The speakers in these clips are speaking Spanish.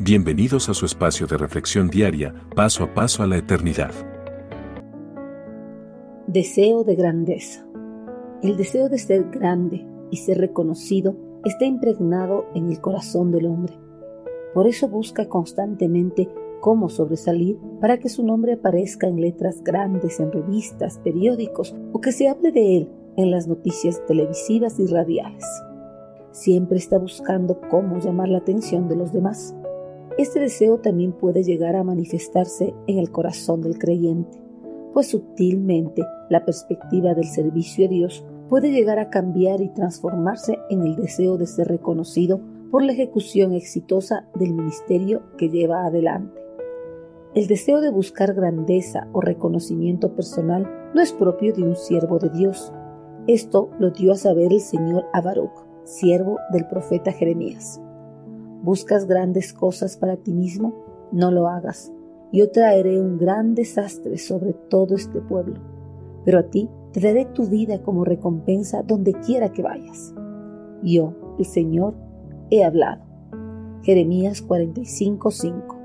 Bienvenidos a su espacio de reflexión diaria, paso a paso a la eternidad. Deseo de grandeza. El deseo de ser grande y ser reconocido está impregnado en el corazón del hombre. Por eso busca constantemente cómo sobresalir para que su nombre aparezca en letras grandes en revistas, periódicos o que se hable de él en las noticias televisivas y radiales. Siempre está buscando cómo llamar la atención de los demás este deseo también puede llegar a manifestarse en el corazón del creyente, pues sutilmente la perspectiva del servicio a Dios puede llegar a cambiar y transformarse en el deseo de ser reconocido por la ejecución exitosa del ministerio que lleva adelante. El deseo de buscar grandeza o reconocimiento personal no es propio de un siervo de Dios. Esto lo dio a saber el Señor a Baruch, siervo del profeta Jeremías. ¿Buscas grandes cosas para ti mismo? No lo hagas. Yo traeré un gran desastre sobre todo este pueblo. Pero a ti te daré tu vida como recompensa donde quiera que vayas. Yo, el Señor, he hablado. Jeremías 45:5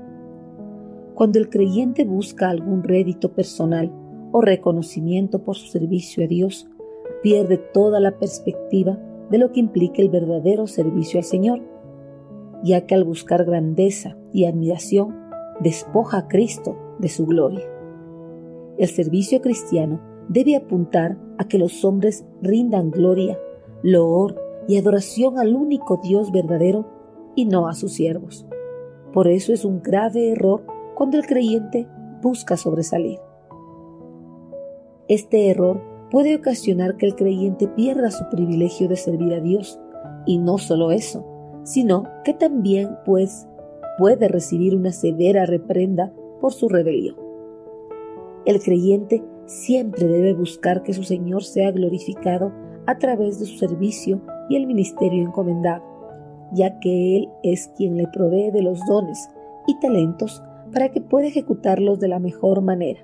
Cuando el creyente busca algún rédito personal o reconocimiento por su servicio a Dios, pierde toda la perspectiva de lo que implica el verdadero servicio al Señor ya que al buscar grandeza y admiración despoja a Cristo de su gloria. El servicio cristiano debe apuntar a que los hombres rindan gloria, loor y adoración al único Dios verdadero y no a sus siervos. Por eso es un grave error cuando el creyente busca sobresalir. Este error puede ocasionar que el creyente pierda su privilegio de servir a Dios, y no solo eso, sino que también pues puede recibir una severa reprenda por su rebelión. El creyente siempre debe buscar que su Señor sea glorificado a través de su servicio y el ministerio encomendado, ya que Él es quien le provee de los dones y talentos para que pueda ejecutarlos de la mejor manera,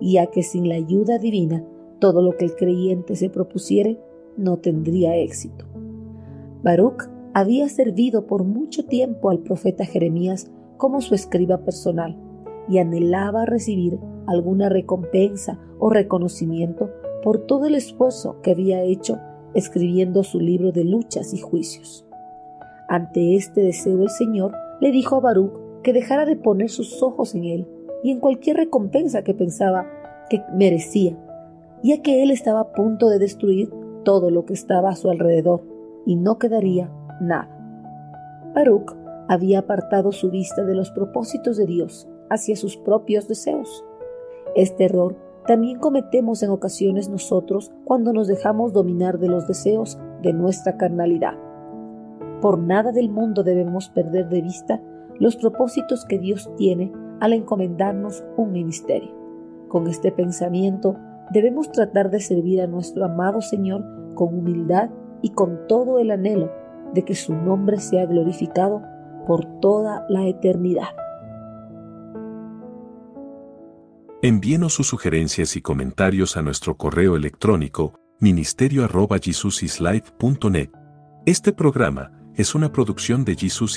ya que sin la ayuda divina todo lo que el creyente se propusiere no tendría éxito. Baruch había servido por mucho tiempo al profeta Jeremías como su escriba personal y anhelaba recibir alguna recompensa o reconocimiento por todo el esfuerzo que había hecho escribiendo su libro de luchas y juicios. Ante este deseo el Señor le dijo a Baruch que dejara de poner sus ojos en él y en cualquier recompensa que pensaba que merecía, ya que él estaba a punto de destruir todo lo que estaba a su alrededor y no quedaría nada. Baruch había apartado su vista de los propósitos de Dios hacia sus propios deseos. Este error también cometemos en ocasiones nosotros cuando nos dejamos dominar de los deseos de nuestra carnalidad. Por nada del mundo debemos perder de vista los propósitos que Dios tiene al encomendarnos un ministerio. Con este pensamiento debemos tratar de servir a nuestro amado Señor con humildad y con todo el anhelo de que su nombre sea glorificado por toda la eternidad. Envíenos sus sugerencias y comentarios a nuestro correo electrónico ministerio.jesusislife.net. Este programa es una producción de Jesus